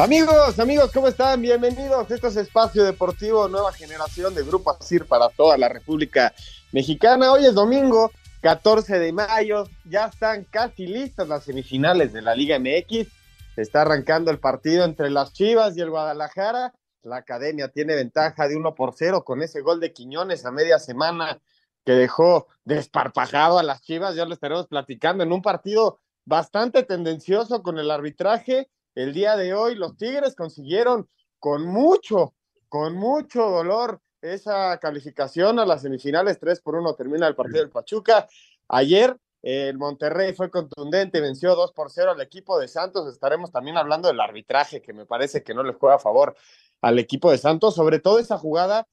Amigos, amigos, ¿cómo están? Bienvenidos. Esto es Espacio Deportivo Nueva Generación de Grupo ASIR para toda la República Mexicana. Hoy es domingo, 14 de mayo. Ya están casi listas las semifinales de la Liga MX. está arrancando el partido entre las Chivas y el Guadalajara. La academia tiene ventaja de 1 por 0 con ese gol de Quiñones a media semana que dejó desparpajado a las Chivas. Ya lo estaremos platicando en un partido bastante tendencioso con el arbitraje el día de hoy los Tigres consiguieron con mucho, con mucho dolor esa calificación a las semifinales 3 por 1 termina el partido del Pachuca. Ayer el Monterrey fue contundente, venció 2 por 0 al equipo de Santos. Estaremos también hablando del arbitraje que me parece que no le juega a favor al equipo de Santos, sobre todo esa jugada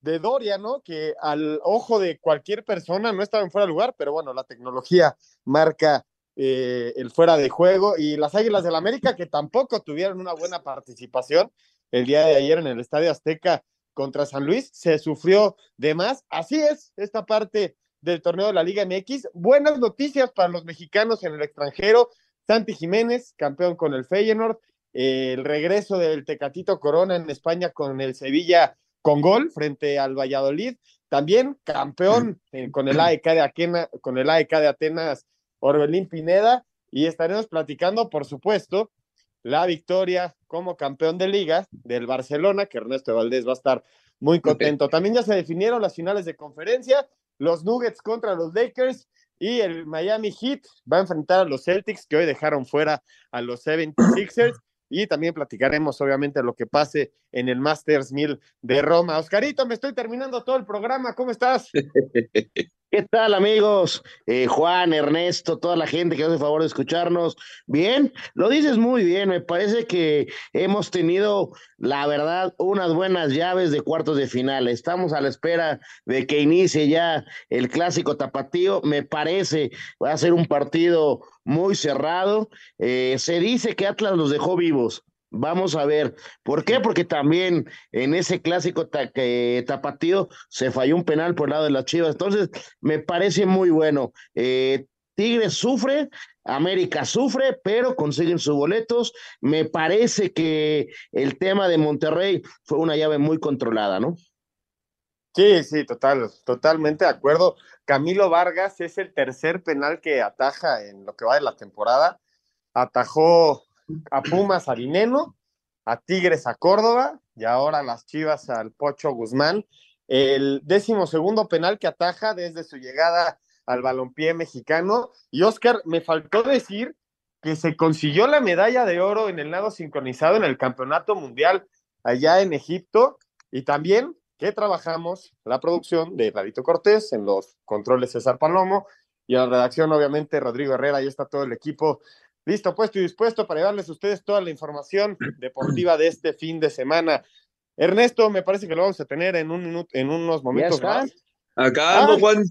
de Doria, ¿no? Que al ojo de cualquier persona no estaba en fuera de lugar, pero bueno, la tecnología marca eh, el fuera de juego y las Águilas del América que tampoco tuvieron una buena participación el día de ayer en el Estadio Azteca contra San Luis, se sufrió de más. Así es esta parte del torneo de la Liga MX. Buenas noticias para los mexicanos en el extranjero. Santi Jiménez, campeón con el Feyenoord, el regreso del Tecatito Corona en España con el Sevilla con gol frente al Valladolid, también campeón eh, con el AEK de con el AEK de Atenas Orbelín Pineda y estaremos platicando, por supuesto, la victoria como campeón de liga del Barcelona, que Ernesto Valdés va a estar muy contento. También ya se definieron las finales de conferencia, los Nuggets contra los Lakers y el Miami Heat va a enfrentar a los Celtics, que hoy dejaron fuera a los 76ers. Y también platicaremos, obviamente, lo que pase en el Masters 1000 de Roma. Oscarito, me estoy terminando todo el programa. ¿Cómo estás? ¿Qué tal amigos? Eh, Juan, Ernesto, toda la gente que hace favor de escucharnos. Bien, lo dices muy bien, me parece que hemos tenido, la verdad, unas buenas llaves de cuartos de final. Estamos a la espera de que inicie ya el clásico tapatío. Me parece, va a ser un partido muy cerrado. Eh, se dice que Atlas los dejó vivos. Vamos a ver. ¿Por qué? Porque también en ese clásico tapatío se falló un penal por el lado de las Chivas. Entonces, me parece muy bueno. Eh, Tigres sufre, América sufre, pero consiguen sus boletos. Me parece que el tema de Monterrey fue una llave muy controlada, ¿no? Sí, sí, total, totalmente de acuerdo. Camilo Vargas es el tercer penal que ataja en lo que va de la temporada. Atajó a Pumas a Dineno, a Tigres a Córdoba y ahora las Chivas al Pocho Guzmán. El décimo segundo penal que ataja desde su llegada al balompié mexicano. Y Oscar, me faltó decir que se consiguió la medalla de oro en el nado sincronizado en el Campeonato Mundial allá en Egipto. Y también que trabajamos la producción de Radito Cortés en los controles César Palomo y en la redacción, obviamente, Rodrigo Herrera. Ahí está todo el equipo listo, puesto y dispuesto para llevarles a ustedes toda la información deportiva de este fin de semana. Ernesto, me parece que lo vamos a tener en, un en unos momentos más. Acá ando, ah, Juan.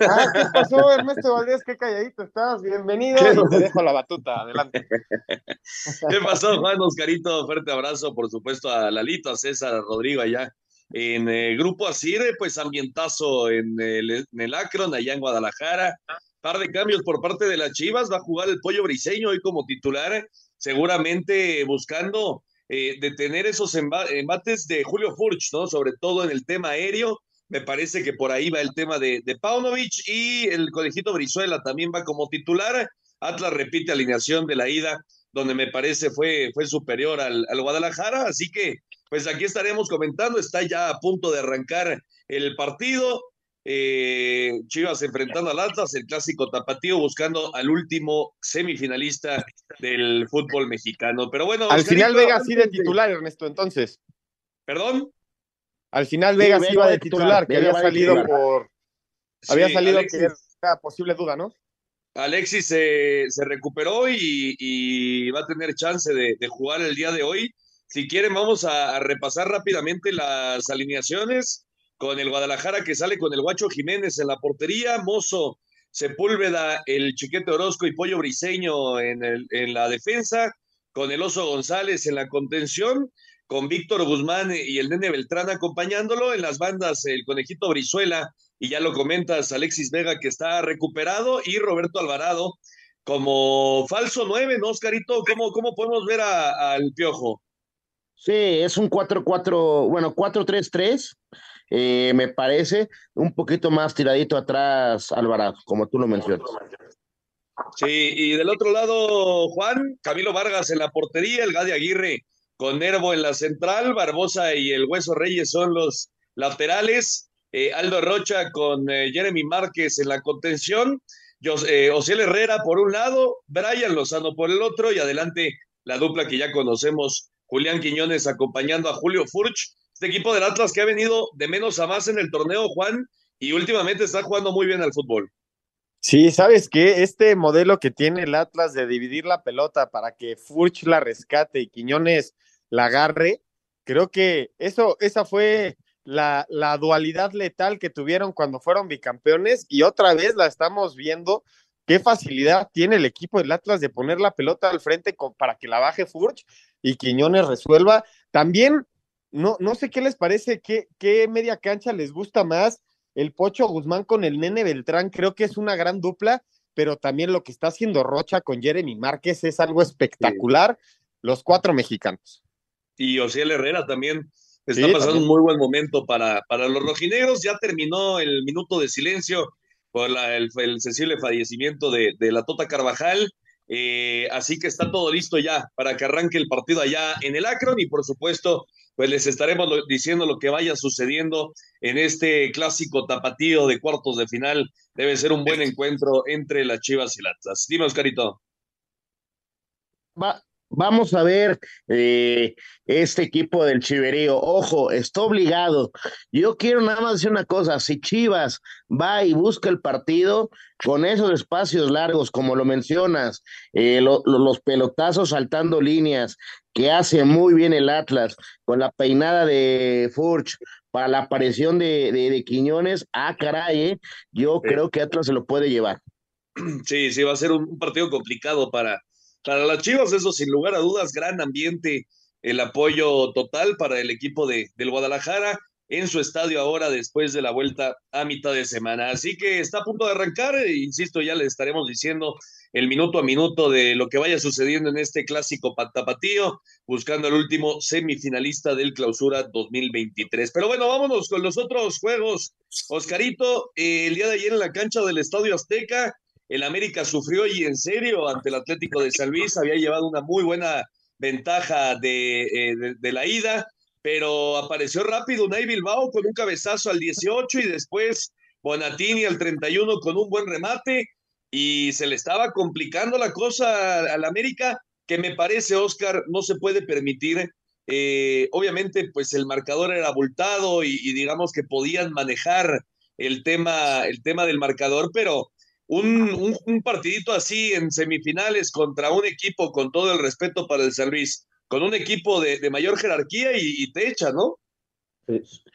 Ah, ¿Qué pasó, Ernesto Valdés? Qué calladito estás. Bienvenido. te dejo la batuta. Adelante. ¿Qué pasó, Juan Oscarito? Fuerte abrazo, por supuesto, a Lalito, a César, a Rodrigo allá en el Grupo Asire, pues ambientazo en el, en el Akron, allá en Guadalajara par de cambios por parte de las Chivas. Va a jugar el pollo briseño hoy como titular, seguramente buscando eh, detener esos embates de Julio Furch, ¿no? Sobre todo en el tema aéreo. Me parece que por ahí va el tema de, de Paunovic y el conejito Brizuela también va como titular. Atlas repite alineación de la ida donde me parece fue, fue superior al, al Guadalajara, así que pues aquí estaremos comentando, está ya a punto de arrancar el partido, eh, Chivas enfrentando al Atlas, el clásico tapatío buscando al último semifinalista del fútbol mexicano. Pero bueno, al final Vega sí de titular, Ernesto, entonces. ¿Perdón? Al final Vega sí iba de titular, que había salido por. había salido que era posible duda, ¿no? Alexis se, se recuperó y, va a tener chance de, jugar el día de hoy. Si quieren, vamos a repasar rápidamente las alineaciones con el Guadalajara que sale con el Guacho Jiménez en la portería, Mozo, Sepúlveda, el Chiquete Orozco y Pollo Briseño en, el, en la defensa, con el Oso González en la contención, con Víctor Guzmán y el Nene Beltrán acompañándolo, en las bandas el Conejito Brizuela, y ya lo comentas, Alexis Vega que está recuperado, y Roberto Alvarado como falso nueve, ¿no, Oscarito? ¿Cómo, cómo podemos ver al Piojo? Sí, es un 4-4, bueno, 4-3-3 eh, me parece un poquito más tiradito atrás Alvarado, como tú lo mencionas. Sí, y del otro lado, Juan, Camilo Vargas en la portería, el Gadi Aguirre con Nervo en la central, Barbosa y el Hueso Reyes son los laterales, eh, Aldo Rocha con eh, Jeremy Márquez en la contención, eh, Herrera por un lado, Brian Lozano por el otro, y adelante la dupla que ya conocemos, Julián Quiñones acompañando a Julio Furch, este equipo del Atlas que ha venido de menos a más en el torneo, Juan, y últimamente está jugando muy bien al fútbol. Sí, ¿sabes qué? Este modelo que tiene el Atlas de dividir la pelota para que Furch la rescate y Quiñones la agarre, creo que eso, esa fue la, la dualidad letal que tuvieron cuando fueron bicampeones y otra vez la estamos viendo qué facilidad tiene el equipo del Atlas de poner la pelota al frente para que la baje Furch y Quiñones resuelva. También no, no sé qué les parece, qué, qué media cancha les gusta más. El Pocho Guzmán con el Nene Beltrán, creo que es una gran dupla, pero también lo que está haciendo Rocha con Jeremy Márquez es algo espectacular. Los cuatro mexicanos. Y Osiel Herrera también está pasando un muy buen momento para, para los rojinegros. Ya terminó el minuto de silencio por el, el, sensible fallecimiento de, de la Tota Carvajal. Eh, así que está todo listo ya para que arranque el partido allá en el Akron y por supuesto pues les estaremos diciendo lo que vaya sucediendo en este clásico tapatío de cuartos de final. Debe ser un buen encuentro entre las Chivas y las Atlas. Dime, Oscarito. Va, Vamos a ver eh, este equipo del Chiverío. Ojo, está obligado. Yo quiero nada más decir una cosa. Si Chivas va y busca el partido con esos espacios largos, como lo mencionas, eh, los pelotazos saltando líneas, que hace muy bien el Atlas, con la peinada de Furch para la aparición de, de, Quiñones, ah, caray, eh, yo creo que Atlas se lo puede llevar. Sí, sí, va a ser un partido complicado para, para las Chivas, eso sin lugar a dudas, gran ambiente, el apoyo total para el equipo de, del Guadalajara en su estadio ahora después de la vuelta a mitad de semana. Así que está a punto de arrancar, e insisto, ya le estaremos diciendo el minuto a minuto de lo que vaya sucediendo en este clásico tapatío, buscando el último semifinalista del clausura 2023. Pero bueno, vámonos con los otros juegos. Oscarito, eh, el día de ayer en la cancha del Estadio Azteca, el América sufrió y en serio ante el Atlético de San Luis, había llevado una muy buena ventaja eh, de, la ida, pero apareció rápido Unai Bilbao con un cabezazo al 18 y después Bonatini al 31 con un buen remate y se le estaba complicando la cosa al América, que me parece, Oscar, no se puede permitir. Eh, obviamente, pues el marcador era abultado y, y, digamos que podían manejar el tema, el tema del marcador, pero un, un, partidito así en semifinales contra un equipo, con todo el respeto para el San Luis, con un equipo de, mayor jerarquía y, te echa, ¿no?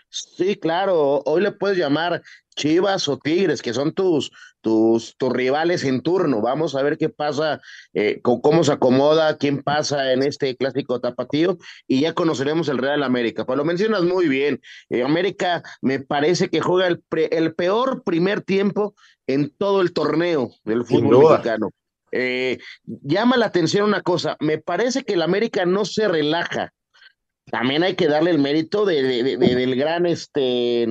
Sí, claro, hoy le puedes llamar Chivas o Tigres, que son tus, tus, tus rivales en turno. Vamos a ver qué pasa, eh, cómo se acomoda, quién pasa en este clásico tapatío y ya conoceremos el Real América. Pues lo mencionas muy bien. Eh, América me parece que juega el, el peor primer tiempo en todo el torneo del fútbol mexicano. Eh, llama la atención una cosa, me parece que el América no se relaja. También hay que darle el mérito de, del gran este,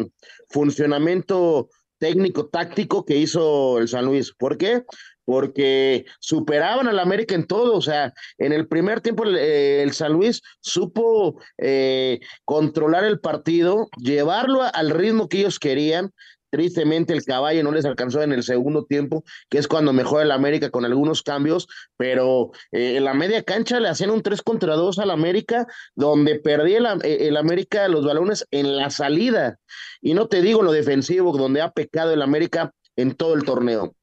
funcionamiento técnico táctico que hizo el San Luis. ¿Por qué? porque superaban al América en todo, o sea, en el primer tiempo el, eh, San Luis supo eh, controlar el partido, llevarlo al ritmo que ellos querían, Tristemente el caballo no les alcanzó en el segundo tiempo, que es cuando mejora el América con algunos cambios, pero eh, en la media cancha le hacían un 3 contra 2 al América, donde perdía el, eh, el, América los balones en la salida. Y no te digo lo defensivo, donde ha pecado el América en todo el torneo.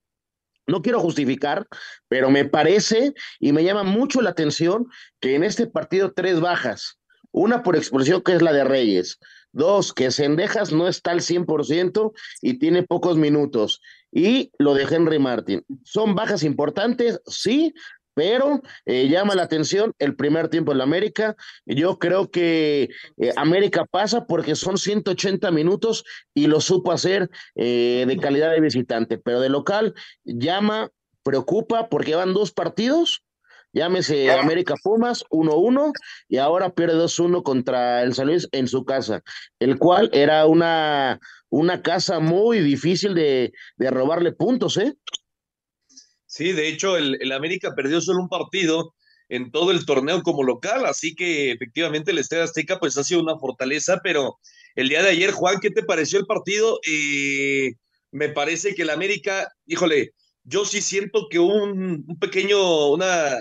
No quiero justificar, pero me parece y me llama mucho la atención que en este partido tres bajas, una por expulsión que es la de Reyes, Dos, que Sendejas no está al 100% y tiene pocos minutos. Y lo de Henry Martin. Son bajas importantes, sí, pero eh, llama la atención el primer tiempo en la América. Yo creo que eh, América pasa porque son 180 minutos y lo supo hacer eh, de calidad de visitante, pero de local llama, preocupa porque van dos partidos Llámese América Pumas 1-1 y ahora pierde 2-1 contra el San Luis en su casa, el cual era una, una casa muy difícil de, de robarle puntos, ¿eh? Sí, de hecho, el, el, América perdió solo un partido en todo el torneo como local, así que efectivamente el Estadio Azteca pues ha sido una fortaleza, pero el día de ayer, Juan, ¿qué te pareció el partido? Eh, me parece que el América, híjole, yo sí siento que un, un pequeño, una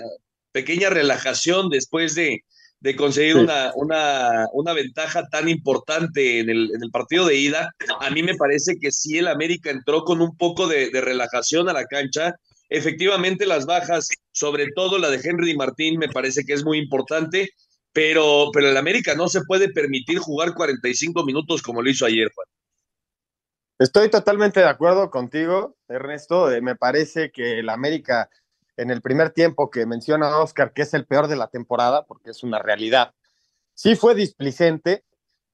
pequeña relajación después de, de conseguir una, una, una, ventaja tan importante en el, en el, partido de ida. A mí me parece que sí el América entró con un poco de, de, relajación a la cancha. Efectivamente, las bajas, sobre todo la de Henry Martín, me parece que es muy importante, pero, pero el América no se puede permitir jugar 45 minutos como lo hizo ayer, Juan. Estoy totalmente de acuerdo contigo, Ernesto. Eh, me parece que el América en el primer tiempo que menciona Oscar, que es el peor de la temporada, porque es una realidad, sí fue displicente,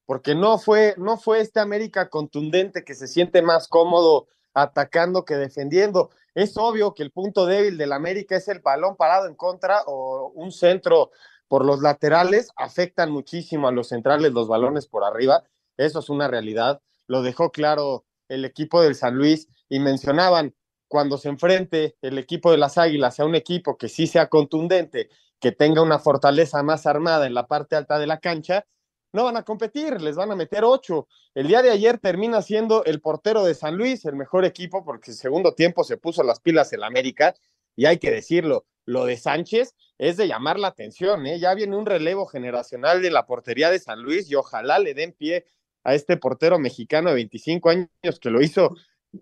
porque no fue, no fue este América contundente que se siente más cómodo atacando que defendiendo. Es obvio que el punto débil del América es el balón parado en contra o un centro por los laterales, afectan muchísimo a los centrales los balones por arriba, eso es una realidad, lo dejó claro el equipo del San Luis y mencionaban, cuando se enfrente el equipo de las Águilas a un equipo que sí sea contundente, que tenga una fortaleza más armada en la parte alta de la cancha, no van a competir, les van a meter ocho. El día de ayer termina siendo el portero de San Luis el mejor equipo porque el segundo tiempo se puso las pilas en América y hay que decirlo, lo de Sánchez es de llamar la atención, ¿eh? ya viene un relevo generacional de la portería de San Luis y ojalá le den pie a este portero mexicano de 25 años que lo hizo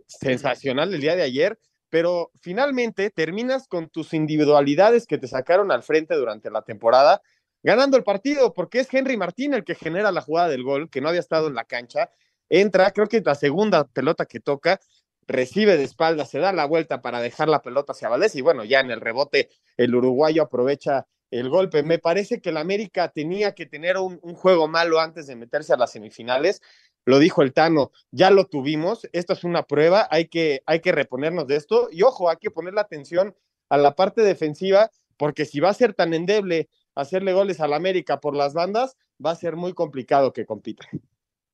sensacional el día de ayer, pero finalmente terminas con tus individualidades que te sacaron al frente durante la temporada, ganando el partido, porque es Henry Martín el que genera la jugada del gol, que no había estado en la cancha, entra, creo que la segunda pelota que toca, recibe de espalda, se da la vuelta para dejar la pelota hacia Valdés y bueno, ya en el rebote el uruguayo aprovecha el golpe. Me parece que el América tenía que tener un, juego malo antes de meterse a las semifinales lo dijo el Tano, ya lo tuvimos, esto es una prueba, hay que, hay que reponernos de esto y ojo, hay que poner la atención a la parte defensiva, porque si va a ser tan endeble hacerle goles al América por las bandas, va a ser muy complicado que compita.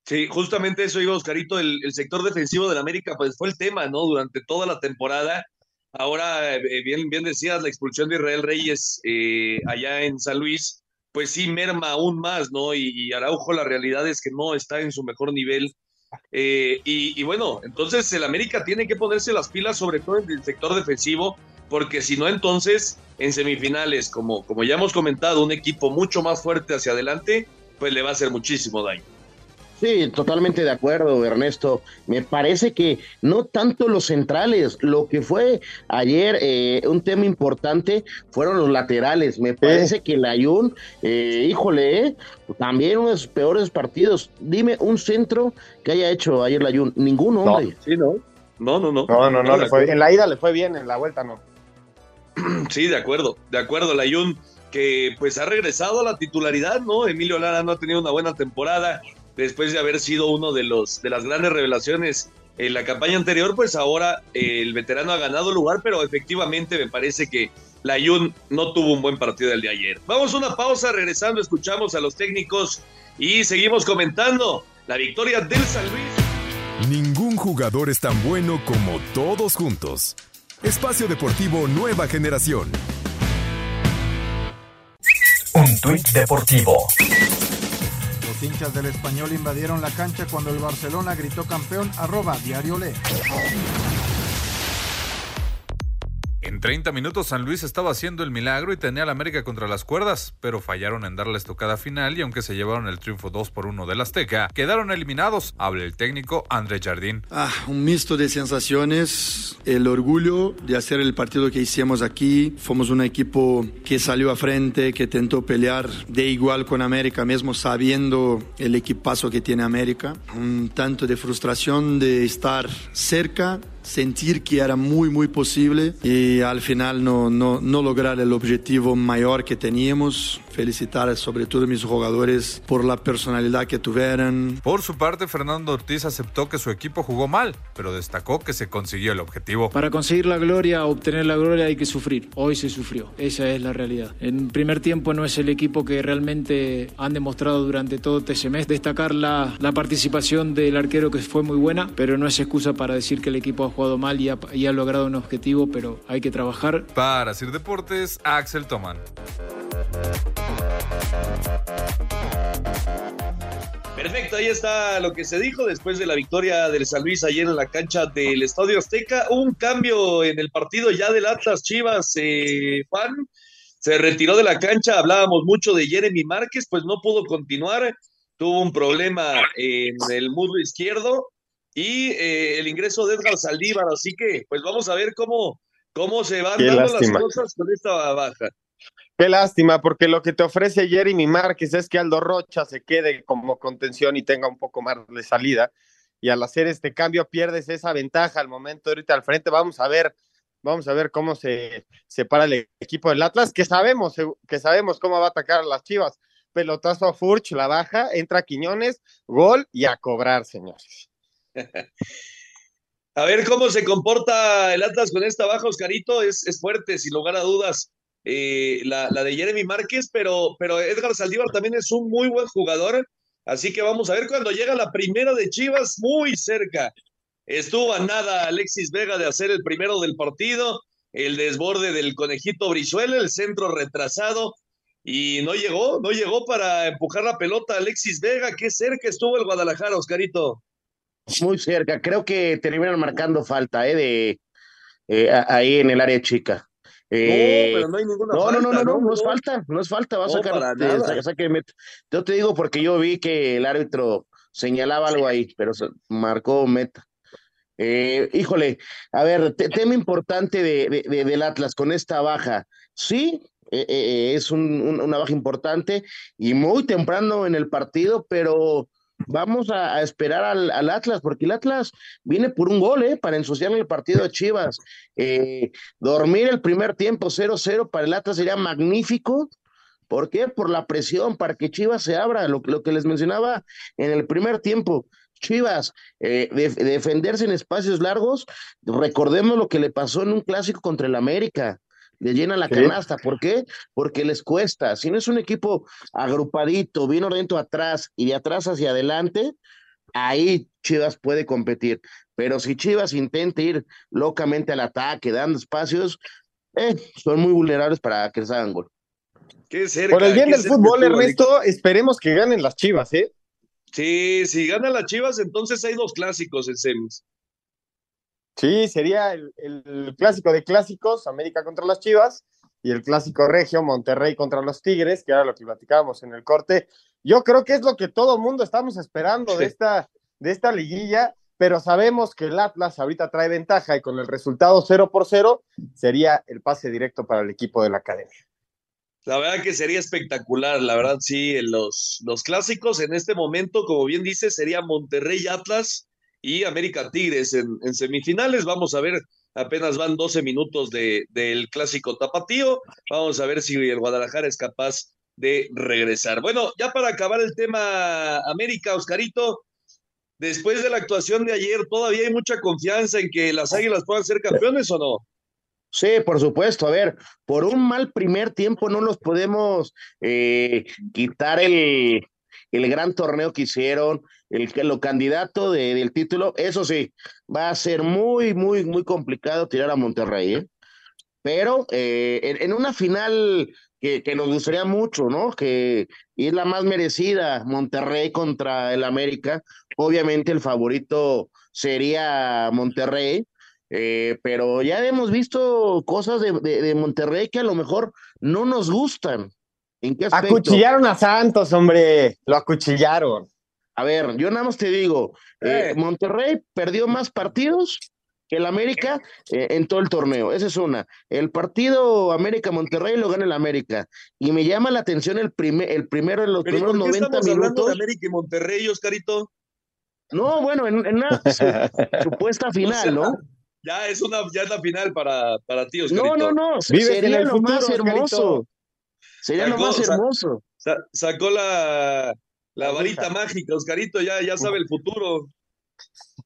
Sí, justamente eso iba Oscarito, el, el sector defensivo del América, pues fue el tema, ¿no? Durante toda la temporada. Ahora, eh, bien, bien decías, la expulsión de Israel Reyes eh, allá en San Luis, pues sí merma aún más, ¿no? Y, Araujo, la realidad es que no está en su mejor nivel. Eh, y, bueno, entonces el América tiene que ponerse las pilas, sobre todo en el sector defensivo, porque si no, entonces en semifinales, como, como ya hemos comentado, un equipo mucho más fuerte hacia adelante, pues le va a hacer muchísimo daño. Sí, totalmente de acuerdo, Ernesto. Me parece que no tanto los centrales, lo que fue ayer eh, un tema importante fueron los laterales. Me parece que el Ayun, eh, híjole, eh, también uno de los peores partidos. Dime un centro que haya hecho ayer el Ayun. Ninguno, hombre. sí, no. No, no, no. No, no, no, le fue, en la ida le fue bien, en la vuelta no. Sí, de acuerdo, de acuerdo. El Ayun que pues ha regresado a la titularidad, ¿no? Emilio Lara no ha tenido una buena temporada después de haber sido uno de los de las grandes revelaciones en la campaña anterior, pues ahora eh, el veterano ha ganado lugar, pero efectivamente me parece que la Jun no tuvo un buen partido el de ayer. Vamos a una pausa, regresando escuchamos a los técnicos y seguimos comentando la victoria del San Luis. Ningún jugador es tan bueno como todos juntos. Espacio Deportivo Nueva Generación. Un tuit deportivo. Los hinchas del español invadieron la cancha cuando el Barcelona gritó campeón arroba diario le. En 30 minutos San Luis estaba haciendo el milagro y tenía al América contra las cuerdas, pero fallaron en dar la estocada final y aunque se llevaron el triunfo 2 por 1 del Azteca, quedaron eliminados. Habla el técnico André Jardín. Ah, un mixto de sensaciones, el orgullo de hacer el partido que hicimos aquí. Fomos un equipo que salió a frente, que tentó pelear de igual con América, mismo sabiendo el equipazo que tiene América. Un tanto de frustración de estar cerca sentir que era muy, muy posible y al final no, no, no lograr el objetivo mayor que teníamos. Felicitar sobre todo a mis jugadores por la personalidad que tuvieron. Por su parte, Fernando Ortiz aceptó que su equipo jugó mal, pero destacó que se consiguió el objetivo. Para conseguir la gloria, obtener la gloria hay que sufrir. Hoy se sufrió, esa es la realidad. En primer tiempo no es el equipo que realmente han demostrado durante todo este semestre. Destacar la, la participación del arquero que fue muy buena, pero no es excusa para decir que el equipo ha jugado mal y ha, y ha logrado un objetivo, pero hay que trabajar. Para Sir Deportes, Axel Toman. Perfecto, ahí está lo que se dijo después de la victoria del San Luis ayer en la cancha del Estadio Azteca. Un cambio en el partido ya del Atlas Chivas, eh, Juan. Se retiró de la cancha, hablábamos mucho de Jeremy Márquez, pues no pudo continuar, tuvo un problema en el muslo izquierdo y eh, el ingreso de Edgar Saldívar, así que pues vamos a ver cómo, cómo se van Qué dando lástima. las cosas con esta baja. Qué lástima, porque lo que te ofrece Jeremy Márquez es que Aldo Rocha se quede como contención y tenga un poco más de salida. Y al hacer este cambio pierdes esa ventaja al momento ahorita al frente. Vamos a ver, vamos a ver cómo se separa el equipo del Atlas, que sabemos, que sabemos cómo va a atacar a las Chivas. Pelotazo a Furch, la baja, entra Quiñones, gol y a cobrar, señores. A ver cómo se comporta el Atlas con esta baja, Oscarito. Es, es fuerte, sin lugar a dudas, eh, la, de Jeremy Márquez, pero, pero Edgar Saldívar también es un muy buen jugador. Así que vamos a ver cuando llega la primera de Chivas, muy cerca. Estuvo a nada Alexis Vega de hacer el primero del partido, el desborde del conejito Brizuela, el centro retrasado, y no llegó, no llegó para empujar la pelota Alexis Vega. Qué cerca estuvo el Guadalajara, Oscarito. Muy cerca, creo que terminaron marcando falta ¿eh? de eh, ahí en el área chica. Eh, no, pero no hay ninguna no, falta. No, no, no, no, no es falta, no es falta, va a sacar. para te, saca, yo te digo porque yo vi que el árbitro señalaba algo ahí, pero marcó meta. Eh, híjole, a ver, te, tema importante de, de, de, del Atlas con esta baja. Sí, eh, es un, un, una baja importante y muy temprano en el partido, pero vamos a, esperar al, Atlas, porque el Atlas viene por un gol, ¿eh? Para ensuciar el partido de Chivas. Eh, dormir el primer tiempo 0-0 para el Atlas sería magnífico. ¿Por qué? Por la presión, para que Chivas se abra, lo, que les mencionaba en el primer tiempo. Chivas, eh, de, de defenderse en espacios largos, recordemos lo que le pasó en un clásico contra el América le llena la canasta. ¿Por qué? Porque les cuesta. Si no es un equipo agrupadito, bien ordenado atrás y de atrás hacia adelante, ahí Chivas puede competir. Pero si Chivas intenta ir locamente al ataque, dando espacios, eh, son muy vulnerables para que les hagan gol. Qué cerca, Por el bien qué del fútbol, Ernesto, esperemos que ganen las Chivas, ¿eh? Sí, si gana las Chivas, entonces hay dos clásicos en semis. Sí, sería el, el, clásico de clásicos, América contra las Chivas, y el clásico regio, Monterrey contra los Tigres, que era lo que platicábamos en el corte. Yo creo que es lo que todo el mundo estamos esperando de esta, de esta liguilla, pero sabemos que el Atlas ahorita trae ventaja y con el resultado 0 por 0 sería el pase directo para el equipo de la academia. La verdad que sería espectacular, la verdad sí, los, los clásicos en este momento, como bien dice, sería Monterrey Atlas y América Tigres en, semifinales. Vamos a ver, apenas van 12 minutos de, del clásico tapatío. Vamos a ver si el Guadalajara es capaz de regresar. Bueno, ya para acabar el tema América, Oscarito, después de la actuación de ayer, ¿todavía hay mucha confianza en que las Águilas puedan ser campeones o no? Sí, por supuesto. A ver, por un mal primer tiempo no nos podemos eh, quitar el, el gran torneo que hicieron, el lo candidato de, del título, eso sí, va a ser muy, muy, muy complicado tirar a Monterrey, ¿eh? Pero eh, en, en, una final que, que, nos gustaría mucho, ¿no? Que es la más merecida, Monterrey contra el América. Obviamente el favorito sería Monterrey, eh, pero ya hemos visto cosas de, de, Monterrey que a lo mejor no nos gustan. ¿En qué aspecto? Acuchillaron a Santos, hombre, lo acuchillaron. A ver, yo nada más te digo, eh, Monterrey perdió más partidos que el América eh, en todo el torneo. Esa es una. El partido América-Monterrey lo gana el América. Y me llama la atención el, primer, el primero en los Pero primeros ¿por qué 90 estamos minutos. hablando de América y Monterrey, Oscarito? No, bueno, en, en una su- supuesta final, ¿no? Ya es una, ya es la final para, para ti, Oscarito. No, no, no. Vives en Sería el lo futuro, más hermoso. Oscarito. Sería lo Sacó, más o sea, hermoso. Sa- sacó la, la varita mágica, Oscarito, ya, ya sabe el futuro.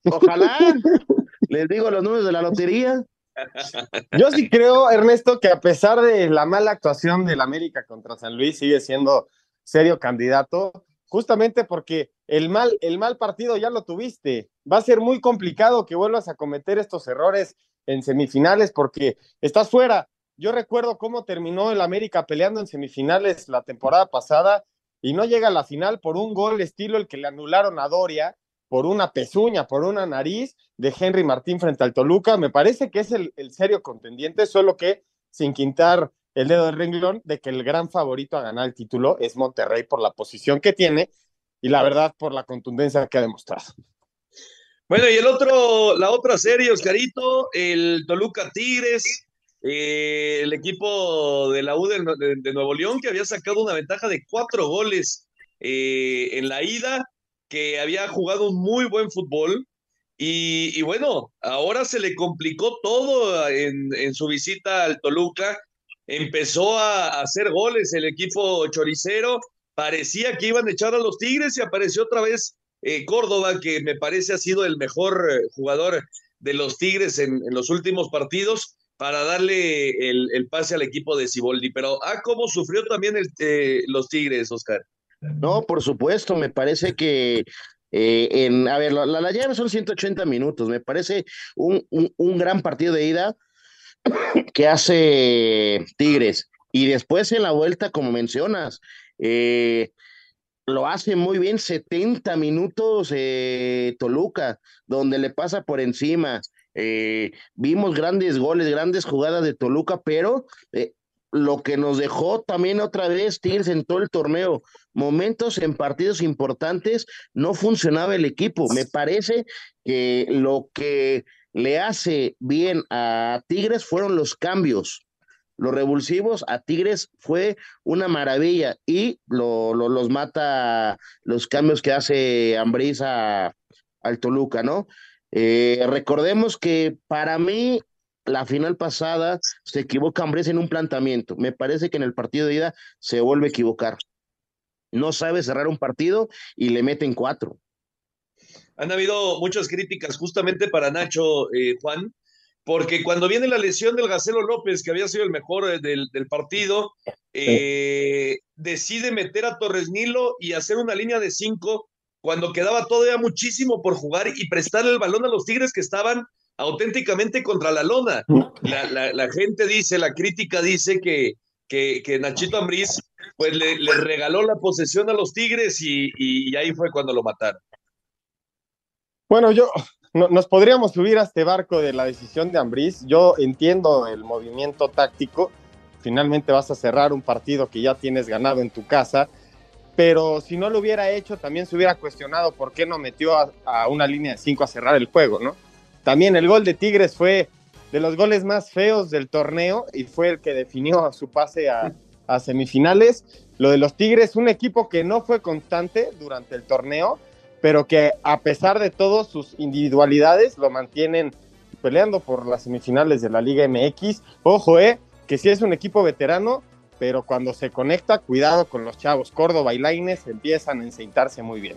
Ojalá. Les digo los números de la lotería. Yo sí creo, Ernesto, que a pesar de la mala actuación del América contra San Luis, sigue siendo serio candidato, justamente porque el mal, el mal partido ya lo tuviste. Va a ser muy complicado que vuelvas a cometer estos errores en semifinales porque estás fuera. Yo recuerdo cómo terminó el América peleando en semifinales la temporada pasada y no llega a la final por un gol estilo el que le anularon a Doria, por una pezuña, por una nariz de Henry Martín frente al Toluca. Me parece que es el, serio contendiente, solo que sin quintar el dedo del renglón de que el gran favorito a ganar el título es Monterrey por la posición que tiene y la verdad por la contundencia que ha demostrado. Bueno, y el otro, la otra serie, Oscarito, el Toluca Tigres, eh, el equipo de la U de, Nuevo León, que había sacado una ventaja de cuatro goles eh, en la ida, que había jugado un muy buen fútbol. Y, bueno, ahora se le complicó todo en, su visita al Toluca. Empezó a, hacer goles el equipo choricero. Parecía que iban a echar a los Tigres y apareció otra vez eh, Córdoba, que me parece ha sido el mejor jugador de los Tigres en los últimos partidos para darle el, el pase al equipo de Ciboldi. Pero, ah, cómo sufrió también el, eh, los Tigres, Oscar. No, por supuesto, me parece que eh, en, a ver, la, la, la llave son 180 minutos, me parece un, un, un gran partido de ida que hace Tigres. Y después en la vuelta, como mencionas, eh, lo hace muy bien 70 minutos eh, Toluca, donde le pasa por encima. Eh, vimos grandes goles, grandes jugadas de Toluca, pero eh, lo que nos dejó también otra vez Tigres en todo el torneo, momentos en partidos importantes, no funcionaba el equipo. Me parece que lo que le hace bien a Tigres fueron los cambios. Los revulsivos a Tigres fue una maravilla y lo, lo, los mata los cambios que hace Ambriz al Toluca, ¿no? Eh, recordemos que para mí la final pasada se equivoca Ambriz en un planteamiento. Me parece que en el partido de ida se vuelve a equivocar. No sabe cerrar un partido y le meten cuatro. Han habido muchas críticas justamente para Nacho, eh, Juan, porque cuando viene la lesión del Gacelo López, que había sido el mejor eh, del, del partido, eh, decide meter a Torres Nilo y hacer una línea de cinco cuando quedaba todavía muchísimo por jugar y prestarle el balón a los Tigres que estaban auténticamente contra la lona. La, gente dice, la crítica dice que, que, Nachito Ambriz pues le, regaló la posesión a los Tigres y, ahí fue cuando lo mataron. Bueno, yo no, nos podríamos subir a este barco de la decisión de Ambriz. Yo entiendo el movimiento táctico. Finalmente vas a cerrar un partido que ya tienes ganado en tu casa. Pero si no lo hubiera hecho, también se hubiera cuestionado por qué no metió a, una línea de cinco a cerrar el juego, ¿no? También el gol de Tigres fue de los goles más feos del torneo y fue el que definió su pase a, semifinales. Lo de los Tigres, un equipo que no fue constante durante el torneo, pero que a pesar de todo sus individualidades lo mantienen peleando por las semifinales de la Liga MX. Ojo, eh, que sí es un equipo veterano, pero cuando se conecta, cuidado con los chavos. Córdoba y Laines empiezan a encintarse muy bien.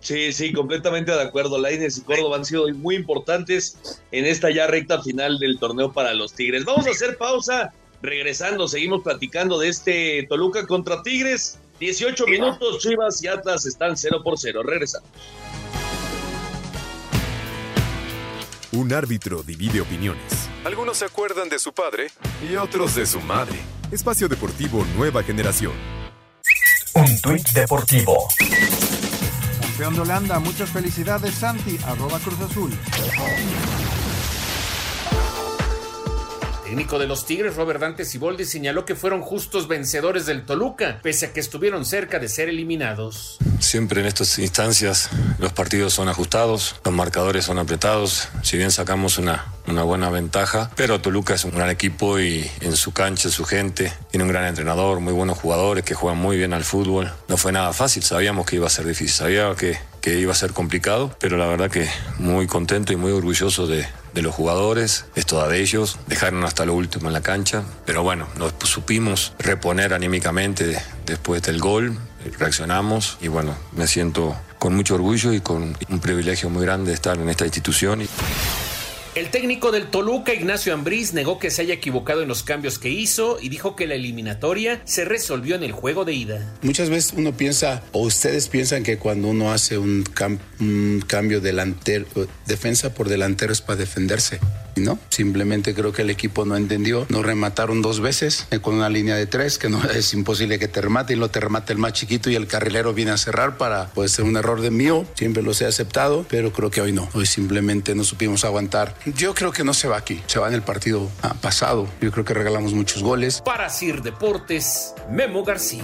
Sí, sí, completamente de acuerdo. Laines y Córdoba han sido muy importantes en esta ya recta final del torneo para los Tigres. Vamos a hacer pausa. Regresando, seguimos platicando de este Toluca contra Tigres 18 minutos, Chivas y Atlas están 0 por 0. Regresamos. Un árbitro divide opiniones. Algunos se acuerdan de su padre y otros de su madre. Espacio Deportivo Nueva Generación. Un tuit deportivo. Campeón de Holanda, muchas felicidades Santi, arroba Cruz Azul. Técnico de los Tigres, Robert Dante Siboldi, señaló que fueron justos vencedores del Toluca, pese a que estuvieron cerca de ser eliminados. Siempre en estas instancias los partidos son ajustados, los marcadores son apretados, si bien sacamos una, buena ventaja, pero Toluca es un gran equipo y en su cancha, su gente, tiene un gran entrenador, muy buenos jugadores que juegan muy bien al fútbol. No fue nada fácil, sabíamos que iba a ser difícil, que, que iba a ser complicado, pero la verdad que muy contento y muy orgulloso de, de los jugadores, es toda de ellos, dejaron hasta lo último en la cancha, pero bueno, nos supimos reponer anímicamente después del gol, reaccionamos y bueno, me siento con mucho orgullo y con un privilegio muy grande de estar en esta institución. El técnico del Toluca, Ignacio Ambriz, negó que se haya equivocado en los cambios que hizo y dijo que la eliminatoria se resolvió en el juego de ida. Muchas veces uno piensa, o ustedes piensan que cuando uno hace un, un cambio delantero, defensa por delantero es para defenderse. ¿No? Simplemente creo que el equipo no entendió. Nos remataron dos veces eh, con una línea de tres, que no es imposible que te remate y lo te remate el más chiquito y el carrilero viene a cerrar para, puede ser un error de mío, siempre los he aceptado, pero creo que hoy no. Hoy simplemente no supimos aguantar. Yo creo que no se va aquí, se va en el partido ah, pasado. Yo creo que regalamos muchos goles. Para Sir Deportes, Memo García.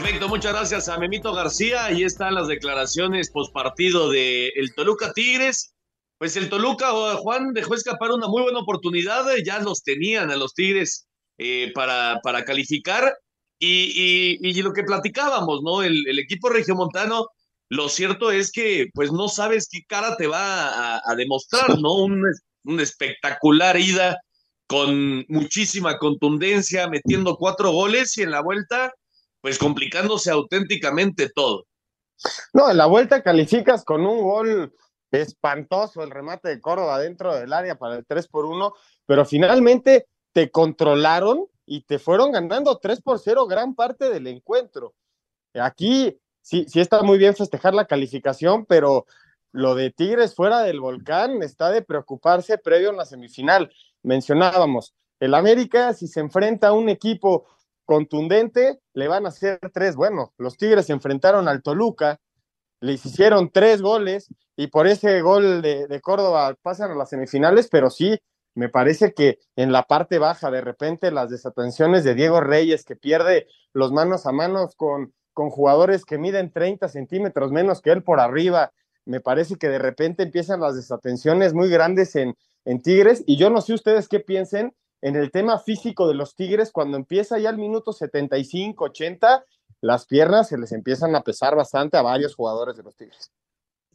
Perfecto, muchas gracias a Memito García. Ahí están las declaraciones postpartido de el Toluca Tigres. Pues el Toluca, Juan, dejó escapar una muy buena oportunidad. Ya los tenían a los Tigres eh, para, para calificar. Y, y, lo que platicábamos, ¿no? El, equipo regiomontano, lo cierto es que pues no sabes qué cara te va a, demostrar, ¿no? Un espectacular ida con muchísima contundencia, metiendo cuatro goles y en la vuelta pues complicándose auténticamente todo. No, en la vuelta calificas con un gol espantoso, el remate de Córdoba dentro del área para el 3 por 1, pero finalmente te controlaron y te fueron ganando 3 por 0 gran parte del encuentro. Aquí sí, sí está muy bien festejar la calificación, pero lo de Tigres fuera del volcán está de preocuparse previo en la semifinal. Mencionábamos, el América si se enfrenta a un equipo contundente, le van a hacer tres. Bueno, los Tigres se enfrentaron al Toluca, les hicieron tres goles y por ese gol de, Córdoba pasan a las semifinales, pero sí, me parece que en la parte baja, de repente, las desatenciones de Diego Reyes, que pierde los manos a manos con, con jugadores que miden 30 centímetros menos que él por arriba, me parece que de repente empiezan las desatenciones muy grandes en, en Tigres, y yo no sé ustedes qué piensen, en el tema físico de los Tigres, cuando empieza ya el minuto 75, 80, las piernas se les empiezan a pesar bastante a varios jugadores de los Tigres.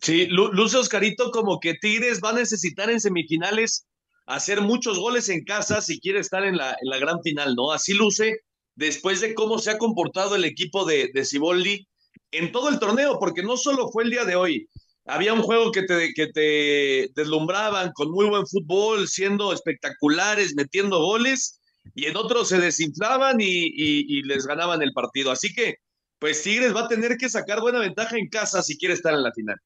Sí, luce Oscarito como que Tigres va a necesitar en semifinales hacer muchos goles en casa si quiere estar en la, gran final, ¿no? Así luce después de cómo se ha comportado el equipo de, de en todo el torneo, porque no solo fue el día de hoy, había un juego que te, que te deslumbraban con muy buen fútbol, siendo espectaculares, metiendo goles, y en otros se desinflaban y, les ganaban el partido. Así que, pues Tigres va a tener que sacar buena ventaja en casa si quiere estar en la final.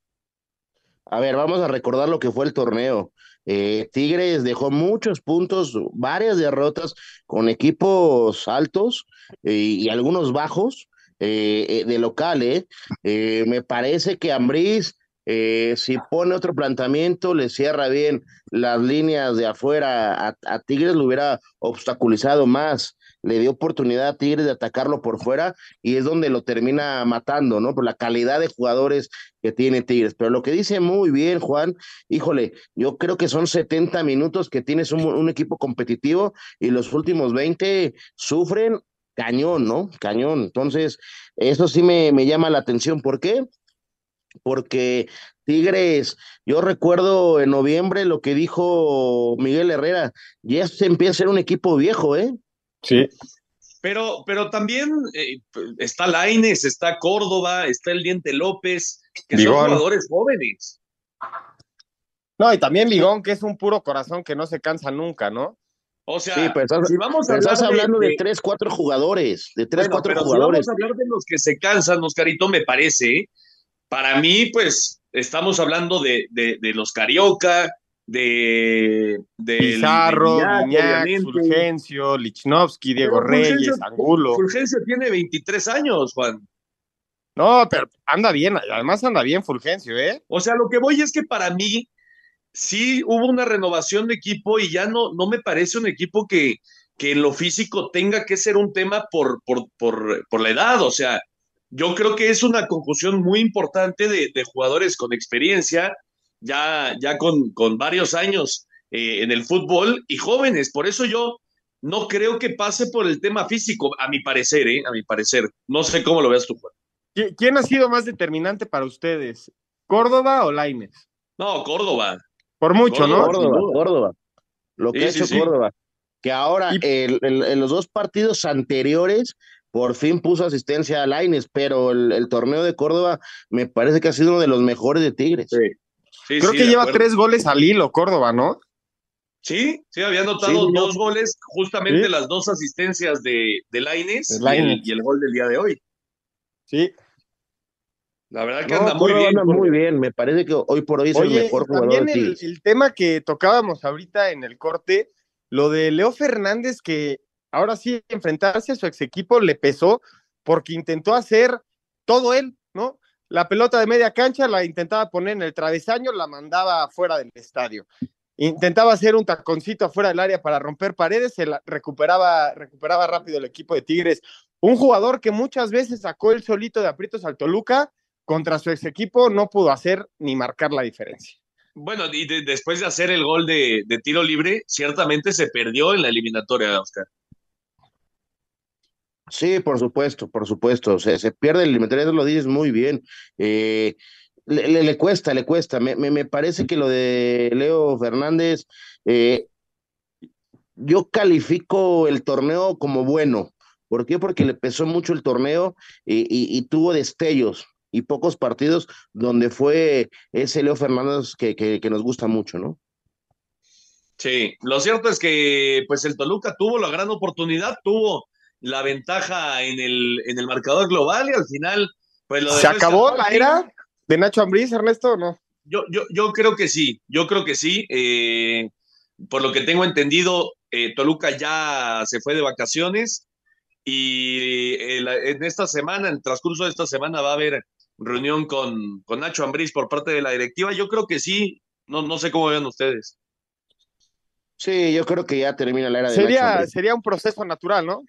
A ver, vamos a recordar lo que fue el torneo. Eh, Tigres dejó muchos puntos, varias derrotas con equipos altos eh, y algunos bajos eh, de local. me parece que Ambriz eh, si pone otro planteamiento, le cierra bien las líneas de afuera a, Tigres, lo hubiera obstaculizado más. Le dio oportunidad a Tigres de atacarlo por fuera y es donde lo termina matando, ¿no? Por la calidad de jugadores que tiene Tigres. Pero lo que dice muy bien, Juan, híjole, yo creo que son 70 minutos que tienes un, un equipo competitivo y los últimos 20 sufren cañón, ¿no? Cañón. Entonces, eso sí me, me llama la atención. ¿Por qué? Porque Tigres, yo recuerdo en noviembre lo que dijo Miguel Herrera, ya se empieza a ser un equipo viejo, ¿eh? Sí. Pero, pero también eh, está Laines, está Córdoba, está el Diente López, que son jugadores jóvenes. No, y también Ligón, que es un puro corazón que no se cansa nunca, ¿no? O sea, sí, estás, si vamos a estás hablar de- hablando de, de- tres, cuatro jugadores, de tres, Bueno, cuatro pero jugadores. Si vamos a hablar de los que se cansan, Oscarito, me parece. Para mí, pues, estamos hablando de, de, de los Carioca, de, de Pizarro, Guiñac. Fulgencio, Lichnowsky, Diego Pero Fulgencio- Reyes, Angulo. Fulgencio tiene 23 años, Juan. No, pero anda bien, además anda bien Fulgencio, ¿eh? O sea, lo que voy es que para mí sí hubo una renovación de equipo y ya no, no me parece un equipo que, que en lo físico tenga que ser un tema por, por, por, por la edad. O sea, yo creo que es una conjunción muy importante de, de jugadores con experiencia, ya, ya con, con varios años eh, en el fútbol y jóvenes. Por eso yo no creo que pase por el tema físico, a mi parecer, ¿eh? A mi parecer. No sé cómo lo veas tú, Juan. ¿Qui- ¿Quién ha sido más determinante para ustedes? ¿Córdoba o Laines? No, Córdoba. Por mucho, ¿no? Córdoba, Córdoba. Lo que Sí, ha hecho sí. Córdoba. Que ahora, el- el- en los dos partidos anteriores, por fin puso asistencia a Laines, pero el, el torneo de Córdoba me parece que ha sido uno de los mejores de Tigres. Sí, Creo sí, que lleva acuerdo. tres goles al hilo, Córdoba, ¿no? Sí, sí, había anotado Sí, yo- dos goles, justamente Sí. las dos asistencias de, de Lainez De y, y el gol del día de hoy. Sí. La verdad que No, anda muy bien. anda muy bien. Me parece que hoy por hoy es el mejor jugador también de el, Tigres. el tema que tocábamos ahorita en el corte, lo de Leo Fernández, que ahora sí enfrentarse a su ex equipo le pesó porque intentó hacer todo él, ¿no? La pelota de media cancha la intentaba poner en el travesaño, la mandaba afuera del estadio. Intentaba hacer un taconcito afuera del área para romper paredes, se la recuperaba, recuperaba rápido el equipo de Tigres. Un jugador que muchas veces sacó el solito de aprietos al Toluca, contra su ex equipo no pudo hacer ni marcar la diferencia. Bueno, y de- después de hacer el gol de, de tiro libre, ciertamente se perdió en la eliminatoria, Oscar. Sí, por supuesto, por supuesto. Se, se pierde el eso lo dices muy bien. Eh, le, le- le cuesta, le cuesta. Me, me, me parece que lo de Leo Fernández, eh, yo califico el torneo como bueno. ¿Por qué? Porque le pesó mucho el torneo y, y- y tuvo destellos y pocos partidos donde fue ese Leo Fernández que, que, que nos gusta mucho, ¿no? Sí, lo cierto es que pues el Toluca tuvo la gran oportunidad, tuvo la ventaja en el, en el marcador global y al final pues lo ¿Se dejó acabó la era de Nacho Ambriz, Ernesto, o no? Yo, yo, yo creo que sí, yo creo que sí. eh, por lo que tengo entendido, eh, Toluca ya se fue de vacaciones y eh, en esta semana, en el transcurso de esta semana, va a haber reunión con, con Nacho Ambriz por parte de la directiva. Yo creo que sí, no, no sé cómo vean ustedes. Sí, yo creo que ya termina la era de Nacho Sería, sería un proceso natural, ¿no?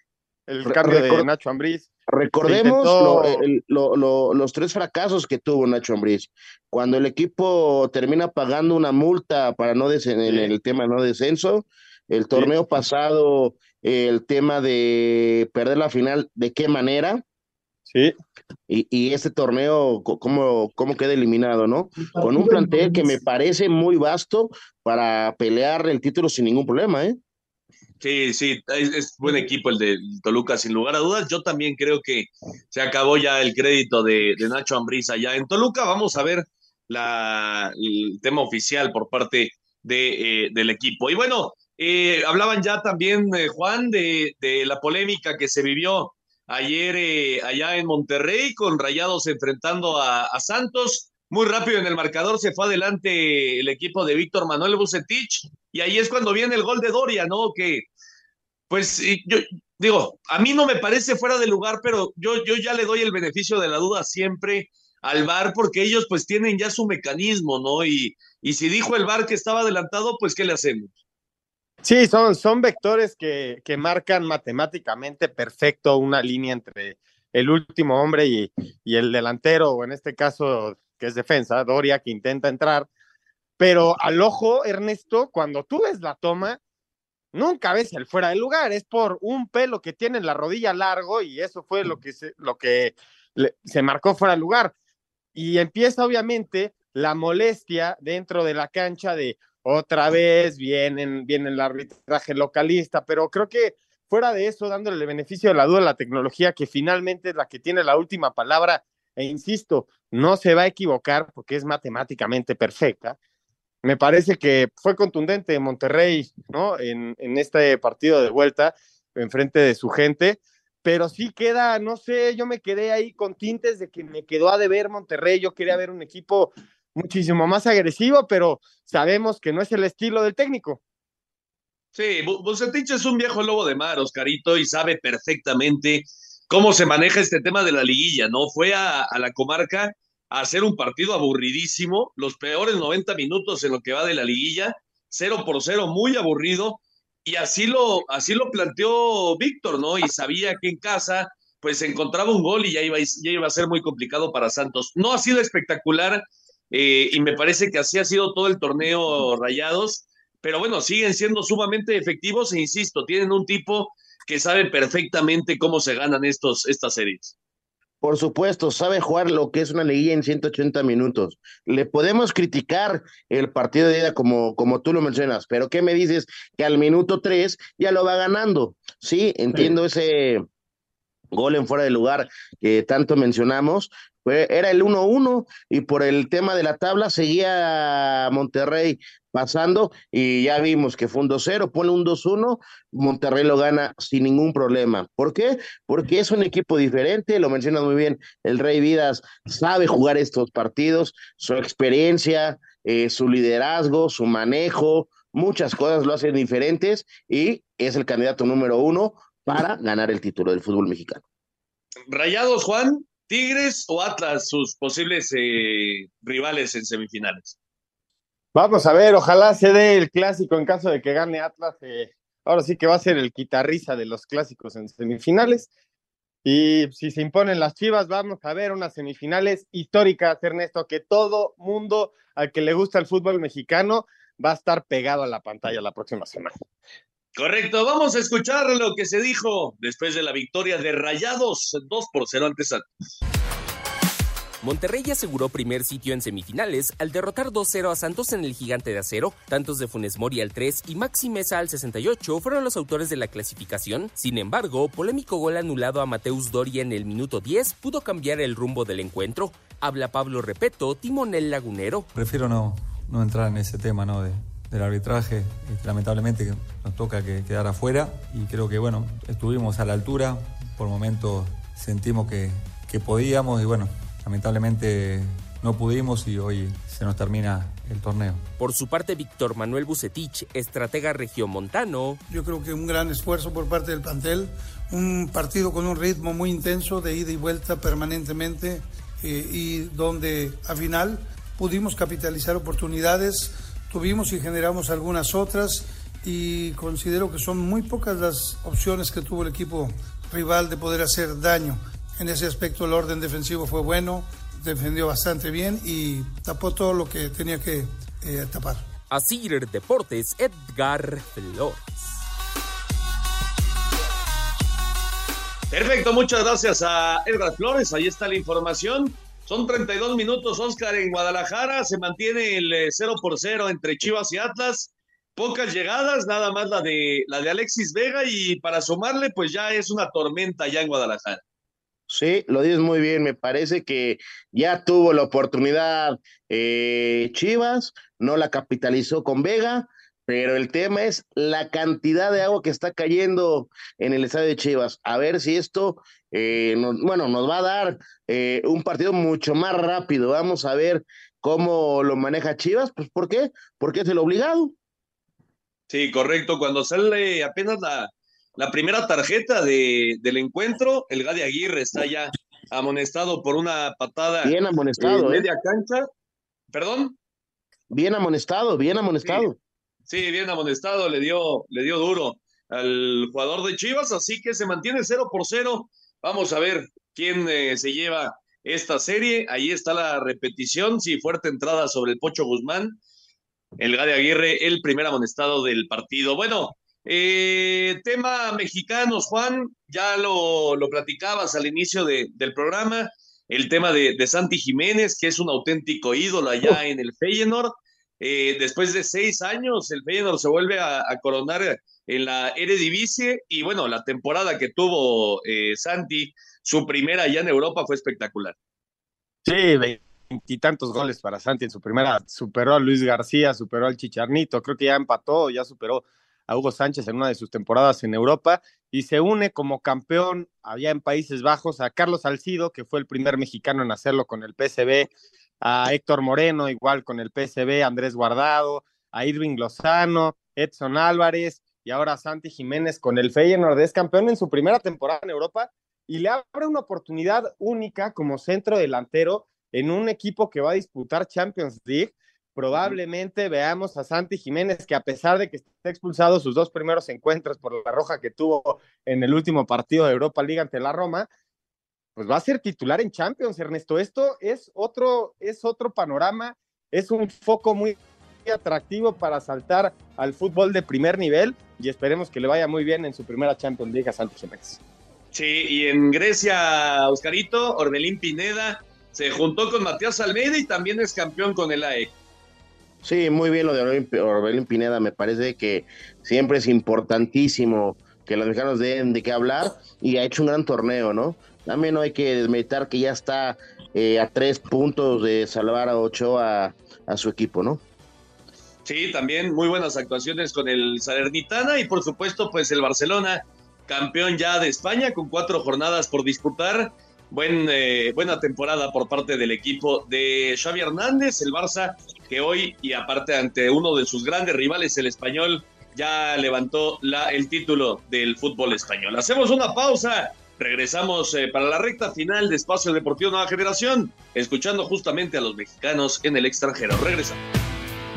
El cambio de recor- Nacho Ambriz. Recordemos Se intentó- lo- el- lo- lo- los tres fracasos que tuvo Nacho Ambriz. Cuando el equipo termina pagando una multa para no des- en el tema no descenso, el torneo pasado, el tema de perder la final, ¿de qué manera? Sí. Y, y este torneo, ¿cómo, cómo queda eliminado, no? Con un plantel que me parece muy vasto para pelear el título sin ningún problema, ¿eh? Sí, sí, es, es buen equipo el de Toluca, sin lugar a dudas. Yo también creo que se acabó ya el crédito de, de Nacho Ambriz allá en Toluca. Vamos a ver la, el tema oficial por parte de, eh, del equipo. Y bueno, eh, hablaban ya también, eh, Juan, de, de la polémica que se vivió ayer eh, allá en Monterrey con Rayados enfrentando a, a Santos. Muy rápido en el marcador se fue adelante el equipo de Víctor Manuel Bucetich y ahí es cuando viene el gol de Doria, ¿no? Que pues yo digo, a mí no me parece fuera de lugar, pero yo, yo ya le doy el beneficio de la duda siempre al VAR porque ellos pues tienen ya su mecanismo, ¿no? Y, y si dijo el VAR que estaba adelantado, pues ¿qué le hacemos? Sí, son, son vectores que, que marcan matemáticamente perfecto una línea entre el último hombre y, y el delantero, o en este caso, que es defensa, Doria, que intenta entrar. Pero al ojo, Ernesto, cuando tú ves la toma, nunca ves el fuera de lugar, es por un pelo que tiene en la rodilla largo y eso fue lo que se, lo que se marcó fuera de lugar. Y empieza obviamente la molestia dentro de la cancha de otra vez vienen, viene el arbitraje localista, pero creo que fuera de eso, dándole el beneficio de la duda a la tecnología, que finalmente es la que tiene la última palabra, e insisto, no se va a equivocar porque es matemáticamente perfecta. Me parece que fue contundente Monterrey, ¿no? En, en este partido de vuelta, en frente de su gente, pero sí queda, no sé, yo me quedé ahí con tintes de que me quedó a deber Monterrey, yo quería ver un equipo muchísimo más agresivo, pero sabemos que no es el estilo del técnico. Sí, Bucetich es un viejo lobo de mar, Oscarito, y sabe perfectamente cómo se maneja este tema de la liguilla, ¿no? Fue a, a la comarca hacer un partido aburridísimo, los peores 90 minutos en lo que va de la liguilla, cero por cero, muy aburrido, y así lo, así lo planteó Víctor, ¿no? Y sabía que en casa, pues encontraba un gol y ya iba, ya iba a ser muy complicado para Santos. No ha sido espectacular, eh, y me parece que así ha sido todo el torneo Rayados, pero bueno, siguen siendo sumamente efectivos e insisto, tienen un tipo que sabe perfectamente cómo se ganan estos, estas series. Por supuesto, sabe jugar lo que es una liguilla en 180 minutos. Le podemos criticar el partido de ida como, como tú lo mencionas, pero ¿qué me dices? Que al minuto 3 ya lo va ganando. Sí, entiendo ese gol en fuera de lugar que tanto mencionamos, era el 1-1 y por el tema de la tabla seguía Monterrey pasando y ya vimos que fue un 2-0, pone un 2-1, Monterrey lo gana sin ningún problema. ¿Por qué? Porque es un equipo diferente, lo mencionas muy bien, el Rey Vidas sabe jugar estos partidos, su experiencia, eh, su liderazgo, su manejo, muchas cosas lo hacen diferentes y es el candidato número uno para ganar el título del fútbol mexicano. Rayados, Juan, Tigres o Atlas, sus posibles eh, rivales en semifinales. Vamos a ver, ojalá se dé el clásico en caso de que gane Atlas. Eh, ahora sí que va a ser el quitarriza de los clásicos en semifinales. Y si se imponen las chivas, vamos a ver unas semifinales históricas, Ernesto, que todo mundo al que le gusta el fútbol mexicano va a estar pegado a la pantalla la próxima semana. Correcto, vamos a escuchar lo que se dijo después de la victoria de Rayados 2 por 0 ante Santos. Monterrey aseguró primer sitio en semifinales al derrotar 2-0 a Santos en el Gigante de Acero. Tantos de Funes Mori al 3 y Maxi Mesa al 68 fueron los autores de la clasificación. Sin embargo, polémico gol anulado a Mateus Doria en el minuto 10 pudo cambiar el rumbo del encuentro. Habla Pablo Repeto, timonel lagunero. Prefiero no, no entrar en ese tema, ¿no? De, del arbitraje. Este, lamentablemente nos toca que quedar afuera y creo que, bueno, estuvimos a la altura. Por momentos sentimos que, que podíamos y, bueno, lamentablemente no pudimos y hoy se nos termina el torneo. Por su parte, Víctor Manuel Bucetich, estratega regiomontano. Yo creo que un gran esfuerzo por parte del plantel, un partido con un ritmo muy intenso de ida y vuelta permanentemente eh, y donde al final pudimos capitalizar oportunidades, tuvimos y generamos algunas otras y considero que son muy pocas las opciones que tuvo el equipo rival de poder hacer daño. En ese aspecto el orden defensivo fue bueno, defendió bastante bien y tapó todo lo que tenía que eh, tapar. Así Deportes, Edgar Flores. Perfecto, muchas gracias a Edgar Flores. Ahí está la información. Son 32 minutos, Oscar, en Guadalajara. Se mantiene el 0 eh, por 0 entre Chivas y Atlas. Pocas llegadas, nada más la de, la de Alexis Vega. Y para sumarle, pues ya es una tormenta ya en Guadalajara. Sí, lo dices muy bien. Me parece que ya tuvo la oportunidad eh, Chivas, no la capitalizó con Vega, pero el tema es la cantidad de agua que está cayendo en el estadio de Chivas. A ver si esto, eh, bueno, nos va a dar eh, un partido mucho más rápido. Vamos a ver cómo lo maneja Chivas. Pues, ¿por qué? Porque es el obligado. Sí, correcto. Cuando sale apenas la, la primera tarjeta de, del encuentro, el Gadi Aguirre está ya amonestado por una patada. Bien amonestado. En ¿eh? media cancha. ¿Perdón? Bien amonestado, bien amonestado. Sí, bien amonestado, le dio, le dio duro al jugador de Chivas, así que se mantiene 0 por 0. Vamos a ver quién eh, se lleva esta serie. Ahí está la repetición, sí, fuerte entrada sobre el Pocho Guzmán. El Gadi Aguirre, el primer amonestado del partido. Bueno, eh, tema mexicanos, Juan, ya lo, lo platicabas al inicio de, del programa, el tema de, de, Santi Jiménez, que es un auténtico ídolo allá en el Feyenoord. Eh, después de seis años, el Feyenoord se vuelve a, a, coronar en la Eredivisie y bueno, la temporada que tuvo eh, Santi, su primera allá en Europa fue espectacular. Sí, veintitantos goles para Santi en su primera, superó a Luis García, superó al Chicharnito, creo que ya empató, ya superó a Hugo Sánchez en una de sus temporadas en Europa y se une como campeón allá en Países Bajos a Carlos Salcido, que fue el primer mexicano en hacerlo con el PSV, a Héctor Moreno, igual con el PSV, Andrés Guardado, a Irving Lozano, Edson Álvarez y ahora Santi Jiménez con el Feyenoord. Es campeón en su primera temporada en Europa y le abre una oportunidad única como centro delantero en un equipo que va a disputar Champions League. Probablemente veamos a Santi Jiménez, que a pesar de que está expulsado sus dos primeros encuentros por la roja que tuvo en el último partido de Europa League ante la Roma, pues va a ser titular en Champions, Ernesto. Esto es otro, es otro panorama, es un foco muy atractivo para saltar al fútbol de primer nivel y esperemos que le vaya muy bien en su primera Champions League a Santi Jiménez. Sí, y en Grecia, Oscarito, Orbelín Pineda se juntó con Matías Almeida y también es campeón con el AEK. Sí, muy bien lo de Orbelín Pineda, me parece que siempre es importantísimo que los mexicanos den de qué hablar y ha hecho un gran torneo, ¿no? También no hay que desmeditar que ya está eh, a tres puntos de salvar a Ochoa a su equipo, ¿no? Sí, también muy buenas actuaciones con el Salernitana y por supuesto pues el Barcelona, campeón ya de España con cuatro jornadas por disputar. Buen, eh, buena temporada por parte del equipo de Xavi Hernández, el Barça que hoy y aparte ante uno de sus grandes rivales, el español, ya levantó la, el título del fútbol español. Hacemos una pausa, regresamos eh, para la recta final de Espacio Deportivo Nueva Generación, escuchando justamente a los mexicanos en el extranjero. Regresamos.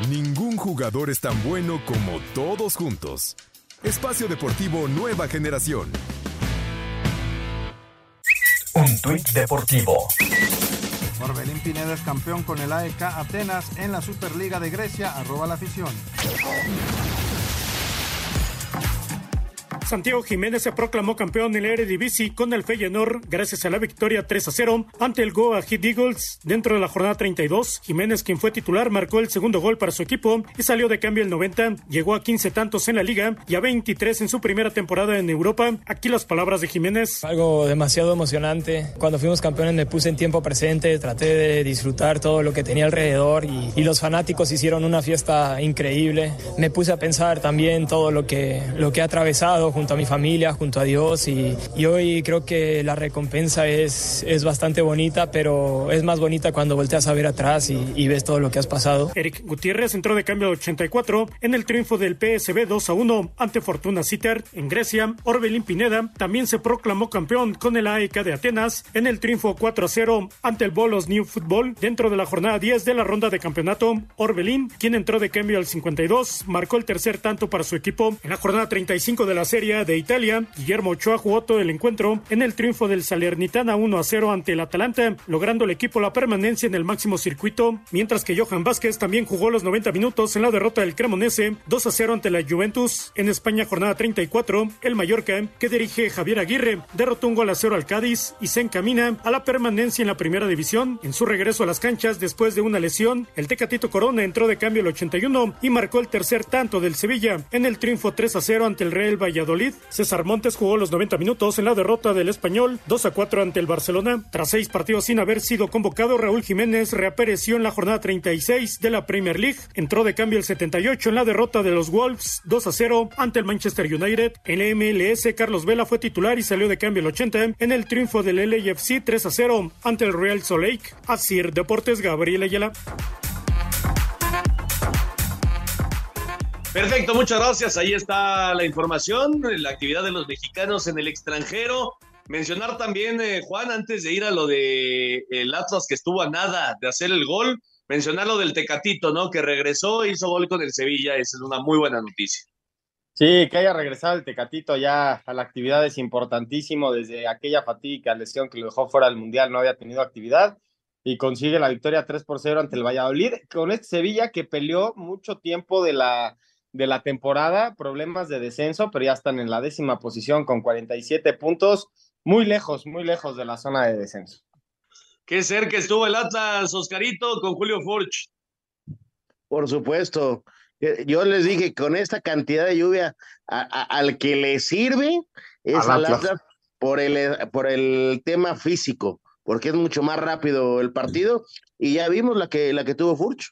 Ningún jugador es tan bueno como todos juntos. Espacio Deportivo Nueva Generación. Un tuit deportivo. Orbelín Pineda es campeón con el AEK Atenas en la Superliga de Grecia. Arroba la afición. Santiago Jiménez se proclamó campeón en la Eredivisie con el Feyenoord gracias a la victoria 3 a 0 ante el Goa Heat Eagles dentro de la jornada 32. Jiménez, quien fue titular, marcó el segundo gol para su equipo y salió de cambio el 90. Llegó a 15 tantos en la liga y a 23 en su primera temporada en Europa. Aquí las palabras de Jiménez. Algo demasiado emocionante. Cuando fuimos campeones me puse en tiempo presente, traté de disfrutar todo lo que tenía alrededor y, los fanáticos hicieron una fiesta increíble. Me puse a pensar también todo lo que, lo que he atravesado junto a mi familia, junto a Dios y, y hoy creo que la recompensa es, es bastante bonita, pero es más bonita cuando volteas a ver atrás y, ves todo lo que has pasado. Eric Gutiérrez entró de cambio al 84 en el triunfo del PSB 2 a 1 ante Fortuna Sittard en Grecia. Orbelín Pineda también se proclamó campeón con el AEK de Atenas en el triunfo 4 a 0 ante el Bolos New Football dentro de la jornada 10 de la ronda de campeonato. Orbelín, quien entró de cambio al 52, marcó el tercer tanto para su equipo en la jornada 35 de la Serie de Italia. Guillermo Ochoa jugó todo el encuentro en el triunfo del Salernitana 1 a 0 ante el Atalanta, logrando el equipo la permanencia en el máximo circuito, mientras que Johan Vázquez también jugó los 90 minutos en la derrota del Cremonese 2 a 0 ante la Juventus. En España, jornada 34, el Mallorca, que dirige Javier Aguirre, derrotó un gol a 0 al Cádiz y se encamina a la permanencia en la primera división. En su regreso a las canchas después de una lesión, el Tecatito Corona entró de cambio el 81 y marcó el tercer tanto del Sevilla en el triunfo 3 a 0 ante el Real Valladolid. César Montes jugó los 90 minutos en la derrota del Español 2 a 4 ante el Barcelona. Tras seis partidos sin haber sido convocado, Raúl Jiménez reapareció en la jornada 36 de la Premier League. Entró de cambio el 78 en la derrota de los Wolves 2 a 0 ante el Manchester United. En la MLS, Carlos Vela fue titular y salió de cambio el 80 en el triunfo del LAFC 3 a 0 ante el Real Salt Lake. Asir Deportes, Gabriel Ayala. Perfecto, muchas gracias. Ahí está la información, la actividad de los mexicanos en el extranjero. Mencionar también, eh, Juan, antes de ir a lo de el Atlas que estuvo a nada de hacer el gol, mencionar lo del Tecatito, ¿no? Que regresó, hizo gol con el Sevilla, esa es una muy buena noticia. Sí, que haya regresado el Tecatito ya a la actividad es importantísimo. Desde aquella fatídica lesión que lo dejó fuera del Mundial no había tenido actividad y consigue la victoria 3 por 0 ante el Valladolid con este Sevilla que peleó mucho tiempo de la de la temporada, problemas de descenso, pero ya están en la décima posición con 47 puntos, muy lejos, muy lejos de la zona de descenso. Qué cerca estuvo el Atlas, Oscarito, con Julio Furch. Por supuesto. Yo les dije, con esta cantidad de lluvia, a, a, al que le sirve es al Atlas por el, por el tema físico, porque es mucho más rápido el partido. Y ya vimos la que, la que tuvo Furch.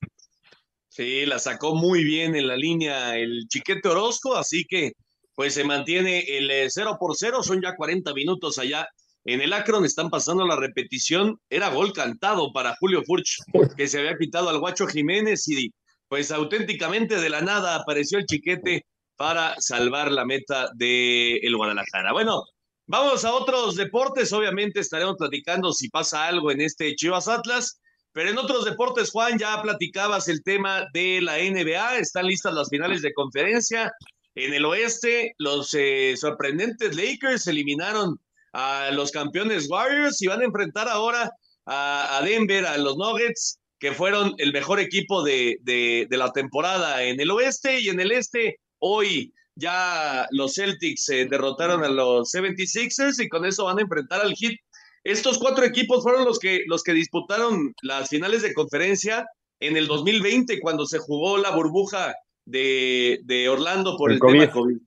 Sí, la sacó muy bien en la línea el Chiquete Orozco, así que pues se mantiene el 0 eh, por 0, son ya 40 minutos allá en el Akron, están pasando la repetición, era gol cantado para Julio Furch, que se había quitado al Guacho Jiménez y pues auténticamente de la nada apareció el Chiquete para salvar la meta de el Guadalajara. Bueno, vamos a otros deportes, obviamente estaremos platicando si pasa algo en este Chivas Atlas. Pero en otros deportes, Juan, ya platicabas el tema de la NBA, están listas las finales de conferencia. En el oeste, los eh, sorprendentes Lakers eliminaron a los campeones Warriors y van a enfrentar ahora a, Denver, a los Nuggets, que fueron el mejor equipo de, de, la temporada en el oeste y en el este. Hoy ya los Celtics eh, derrotaron a los 76ers y con eso van a enfrentar al Heat estos cuatro equipos fueron los que, los que disputaron las finales de conferencia en el 2020, cuando se jugó la burbuja de, de Orlando por el, tema COVID.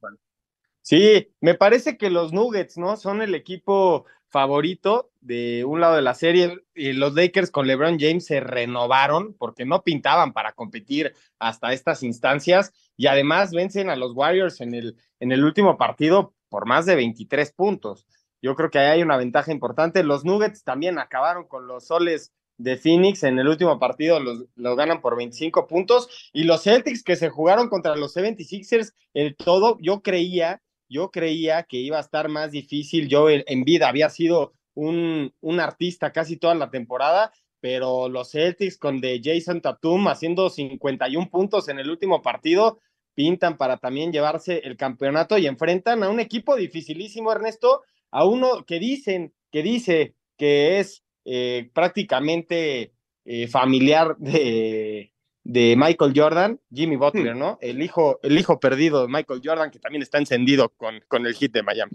Sí, me parece que los Nuggets, ¿no? Son el equipo favorito de un lado de la serie y los Lakers con LeBron James se renovaron porque no pintaban para competir hasta estas instancias y además vencen a los Warriors en el, en el último partido por más de 23 puntos. Yo creo que ahí hay una ventaja importante. Los Nuggets también acabaron con los soles de Phoenix en el último partido, los, ganan por 25 puntos. Y los Celtics que se jugaron contra los 76ers, el todo, yo creía, yo creía que iba a estar más difícil. Yo en vida había sido un, un artista casi toda la temporada, pero los Celtics con de Jason Tatum haciendo 51 puntos en el último partido, pintan para también llevarse el campeonato y enfrentan a un equipo dificilísimo, Ernesto, a uno que dicen, que dice que es eh, prácticamente eh, familiar de, de, Michael Jordan, Jimmy Butler, hmm. ¿no? El hijo, el hijo perdido de Michael Jordan, que también está encendido con, con el hit de Miami.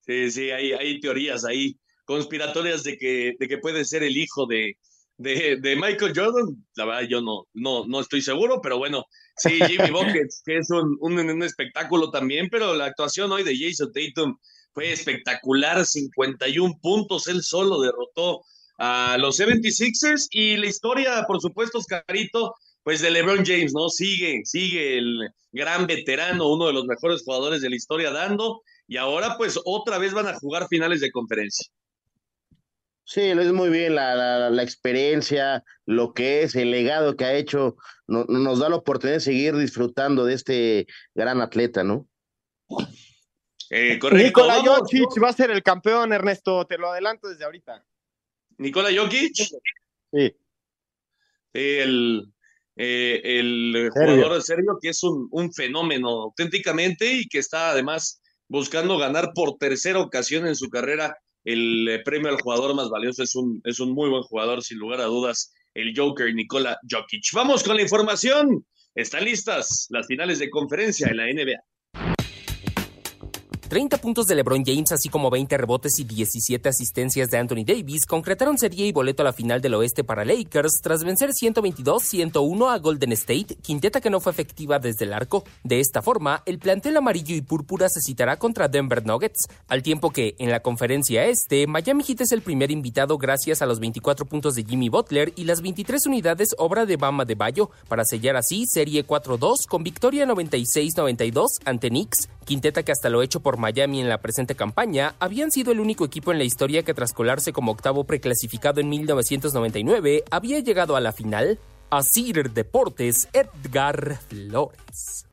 Sí, sí, hay, hay teorías ahí conspiratorias de que, de que puede ser el hijo de, de, de, Michael Jordan, la verdad yo no, no, no estoy seguro, pero bueno, sí, Jimmy Buckets, que es un, un, un, espectáculo también, pero la actuación hoy de Jason Tatum fue espectacular, 51 puntos, él solo derrotó a los 76ers y la historia, por supuesto, Oscarito, pues de LeBron James, ¿no? Sigue, sigue el gran veterano, uno de los mejores jugadores de la historia dando y ahora pues otra vez van a jugar finales de conferencia. Sí, lo es muy bien la, la, experiencia, lo que es, el legado que ha hecho, nos da la oportunidad de seguir disfrutando de este gran atleta, ¿no? Eh, Nikola Jokic va a ser el campeón, Ernesto, te lo adelanto desde ahorita. ¿Nikola Jokic? Sí. El, eh, el jugador de Serbio que es un, un, fenómeno auténticamente y que está además buscando ganar por tercera ocasión en su carrera el eh, premio al jugador más valioso. Es un, es un muy buen jugador, sin lugar a dudas, el Joker Nikola Jokic. Vamos con la información. Están listas las finales de conferencia en la NBA. 30 puntos de LeBron James, así como 20 rebotes y 17 asistencias de Anthony Davis, concretaron serie y boleto a la final del oeste para Lakers tras vencer 122-101 a Golden State, quinteta que no fue efectiva desde el arco. De esta forma, el plantel amarillo y púrpura se citará contra Denver Nuggets, al tiempo que, en la conferencia este, Miami Heat es el primer invitado gracias a los 24 puntos de Jimmy Butler y las 23 unidades obra de Bama de Bayo, para sellar así serie 4-2 con victoria 96-92 ante Knicks, quinteta que hasta lo hecho por Miami en la presente campaña, habían sido el único equipo en la historia que tras colarse como octavo preclasificado en 1999 había llegado a la final. Asir Deportes, Edgar Flores.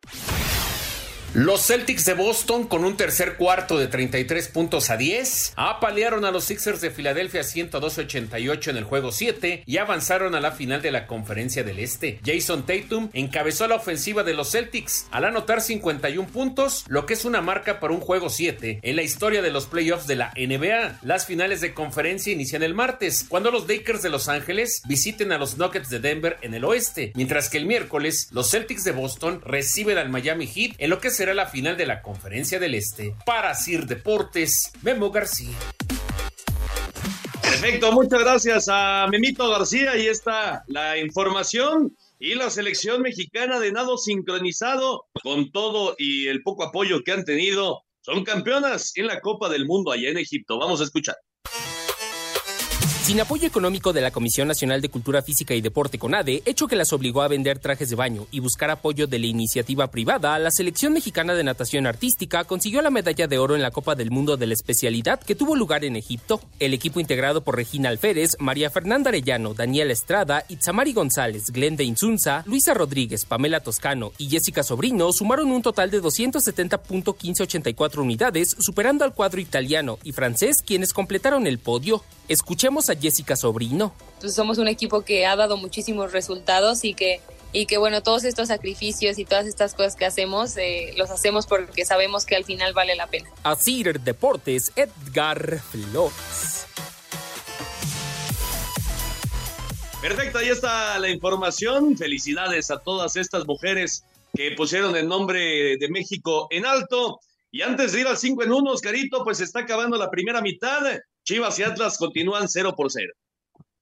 Los Celtics de Boston con un tercer cuarto de 33 puntos a 10 apalearon a los Sixers de Filadelfia 102-88 en el juego 7 y avanzaron a la final de la conferencia del Este. Jason Tatum encabezó la ofensiva de los Celtics al anotar 51 puntos, lo que es una marca para un juego 7 en la historia de los playoffs de la NBA. Las finales de conferencia inician el martes, cuando los Lakers de Los Ángeles visiten a los Nuggets de Denver en el oeste, mientras que el miércoles los Celtics de Boston reciben al Miami Heat en lo que será la final de la Conferencia del Este. Para Sir Deportes, Memo García. Perfecto, muchas gracias a Memito García. Y está la información y la selección mexicana de nado sincronizado con todo y el poco apoyo que han tenido. Son campeonas en la Copa del Mundo allá en Egipto. Vamos a escuchar. Sin apoyo económico de la Comisión Nacional de Cultura Física y Deporte CONADE, hecho que las obligó a vender trajes de baño y buscar apoyo de la iniciativa privada, la selección mexicana de natación artística consiguió la medalla de oro en la Copa del Mundo de la especialidad que tuvo lugar en Egipto. El equipo integrado por Regina Alférez, María Fernanda Arellano, Daniela Estrada, Itzamari González, Glenda Insunza, Luisa Rodríguez, Pamela Toscano y Jessica Sobrino sumaron un total de 270.1584 unidades, superando al cuadro italiano y francés, quienes completaron el podio. Escuchemos a Jessica Sobrino. Pues somos un equipo que ha dado muchísimos resultados y que y que bueno, todos estos sacrificios y todas estas cosas que hacemos, eh, los hacemos porque sabemos que al final vale la pena. Así Deportes, Edgar Flores. Perfecto, ahí está la información. Felicidades a todas estas mujeres que pusieron el nombre de México en alto. Y antes de ir al 5 en 1, Oscarito, pues está acabando la primera mitad. Chivas y Atlas continúan 0 por 0.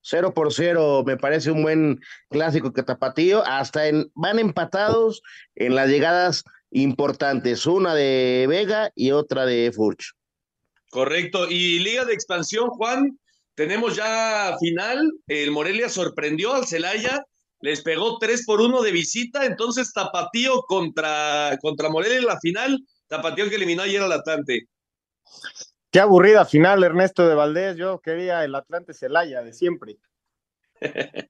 0 por 0, me parece un buen clásico que tapatío. Hasta en, van empatados en las llegadas importantes, una de Vega y otra de Furch. Correcto. Y Liga de Expansión, Juan, tenemos ya final. El Morelia sorprendió al Celaya, les pegó 3 por 1 de visita. Entonces, Tapatío contra, contra Morelia en la final. Tapatío que eliminó ayer al Atlante. Qué aburrida final, Ernesto de Valdés. Yo quería el Atlante Celaya de siempre.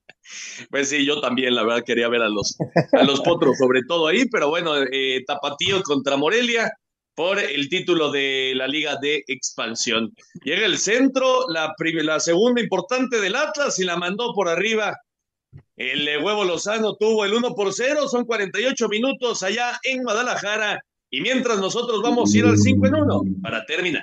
pues sí, yo también, la verdad, quería ver a los, a los potros, sobre todo ahí, pero bueno, eh, Tapatío contra Morelia por el título de la Liga de Expansión. Llega el centro, la, la segunda importante del Atlas y la mandó por arriba. El eh, huevo Lozano tuvo el 1 por 0, son 48 minutos allá en Guadalajara. Y mientras nosotros vamos a ir al 5 en 1 para terminar.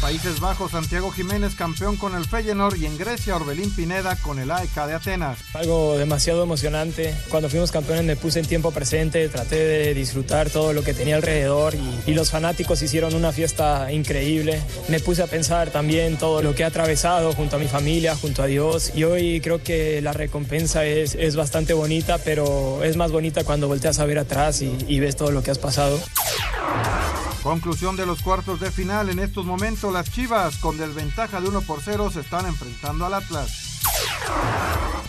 Países Bajos, Santiago Jiménez campeón con el Feyenoord y en Grecia, Orbelín Pineda con el AEK de Atenas. Algo demasiado emocionante. Cuando fuimos campeones me puse en tiempo presente, traté de disfrutar todo lo que tenía alrededor y, y los fanáticos hicieron una fiesta increíble. Me puse a pensar también todo lo que he atravesado junto a mi familia, junto a Dios y hoy creo que la recompensa es, es bastante bonita, pero es más bonita cuando volteas a ver atrás y, y ves todo lo que has pasado. Conclusión de los cuartos de final. En estos momentos las Chivas con desventaja de 1 por 0 se están enfrentando al Atlas.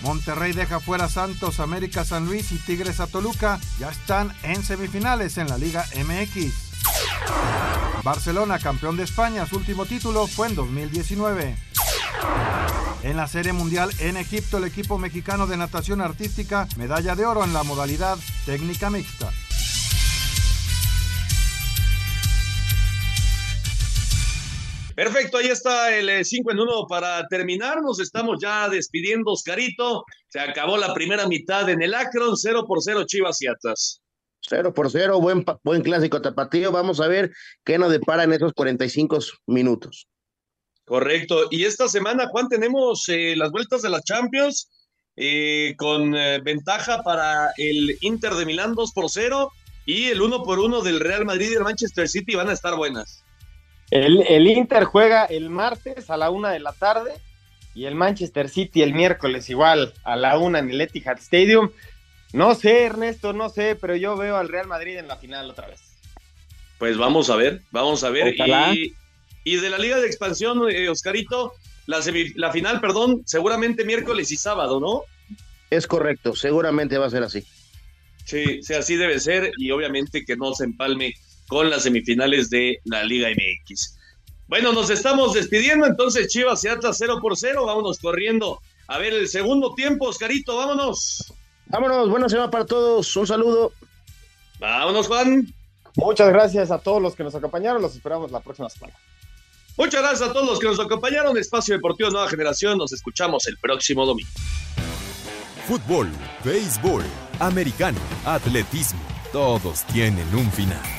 Monterrey deja fuera Santos, América San Luis y Tigres a Toluca. Ya están en semifinales en la Liga MX. Barcelona, campeón de España, su último título fue en 2019. En la Serie Mundial en Egipto, el equipo mexicano de natación artística, medalla de oro en la modalidad técnica mixta. Perfecto, ahí está el 5 en 1 para terminar. Nos estamos ya despidiendo, Oscarito. Se acabó la primera mitad en el Akron, 0 por 0 Chivas y Atlas. 0 por 0, buen, buen clásico tapatío. Vamos a ver qué nos depara en esos 45 minutos. Correcto. Y esta semana, Juan, tenemos eh, las vueltas de la Champions eh, con eh, ventaja para el Inter de Milán 2 por 0 y el 1 por 1 del Real Madrid y el Manchester City van a estar buenas. El, el, Inter juega el martes a la una de la tarde y el Manchester City el miércoles igual a la una en el Etihad Stadium. No sé, Ernesto, no sé, pero yo veo al Real Madrid en la final otra vez. Pues vamos a ver, vamos a ver. Y, y, de la Liga de Expansión, eh, Oscarito, la, la final, perdón, seguramente miércoles y sábado, ¿no? Es correcto, seguramente va a ser así. Sí, sí, así debe ser y obviamente que no se empalme con las semifinales de la Liga MX. Bueno, nos estamos despidiendo entonces, Chivas y Atlas 0 por 0, vámonos corriendo a ver el segundo tiempo, Oscarito, vámonos. Vámonos, buena semana para todos, un saludo. Vámonos, Juan. Muchas gracias a todos los que nos acompañaron, los esperamos la próxima semana. Muchas gracias a todos los que nos acompañaron, Espacio Deportivo Nueva Generación, nos escuchamos el próximo domingo. Fútbol, béisbol, americano, atletismo, todos tienen un final.